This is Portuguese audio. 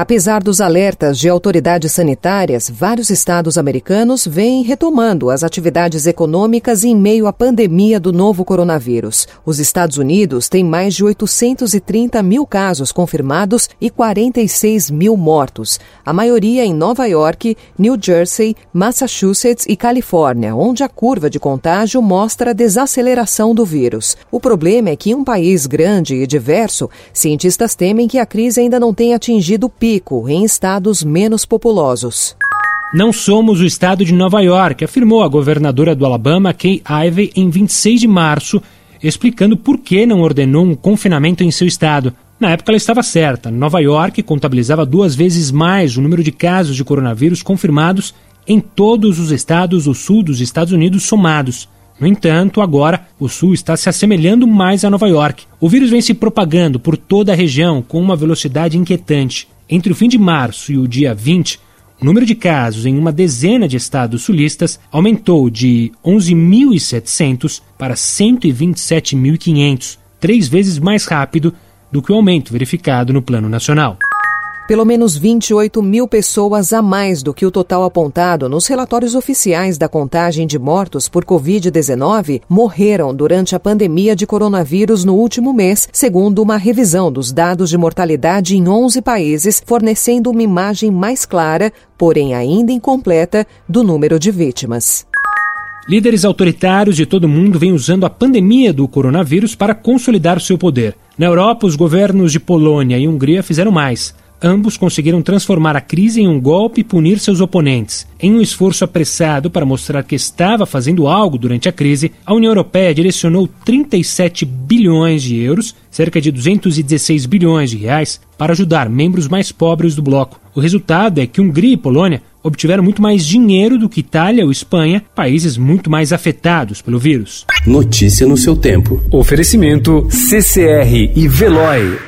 Apesar dos alertas de autoridades sanitárias, vários estados americanos vêm retomando as atividades econômicas em meio à pandemia do novo coronavírus. Os Estados Unidos têm mais de 830 mil casos confirmados e 46 mil mortos, a maioria em Nova York, New Jersey, Massachusetts e Califórnia, onde a curva de contágio mostra a desaceleração do vírus. O problema é que em um país grande e diverso, cientistas temem que a crise ainda não tenha atingido o pico pico em estados menos populosos. Não somos o estado de Nova York, afirmou a governadora do Alabama, Kay Ivey, em 26 de março, explicando por que não ordenou um confinamento em seu estado. Na época ela estava certa. Nova York contabilizava duas vezes mais o número de casos de coronavírus confirmados em todos os estados do sul dos Estados Unidos somados. No entanto, agora o sul está se assemelhando mais a Nova York. O vírus vem se propagando por toda a região com uma velocidade inquietante. Entre o fim de março e o dia 20, o número de casos em uma dezena de estados sulistas aumentou de 11.700 para 127.500, três vezes mais rápido do que o aumento verificado no Plano Nacional. Pelo menos 28 mil pessoas a mais do que o total apontado nos relatórios oficiais da contagem de mortos por Covid-19 morreram durante a pandemia de coronavírus no último mês, segundo uma revisão dos dados de mortalidade em 11 países, fornecendo uma imagem mais clara, porém ainda incompleta, do número de vítimas. Líderes autoritários de todo o mundo vêm usando a pandemia do coronavírus para consolidar seu poder. Na Europa, os governos de Polônia e Hungria fizeram mais ambos conseguiram transformar a crise em um golpe e punir seus oponentes. Em um esforço apressado para mostrar que estava fazendo algo durante a crise, a União Europeia direcionou 37 bilhões de euros, cerca de 216 bilhões de reais, para ajudar membros mais pobres do bloco. O resultado é que Hungria e Polônia obtiveram muito mais dinheiro do que Itália ou Espanha, países muito mais afetados pelo vírus. Notícia no seu tempo. Oferecimento CCR e Veloy.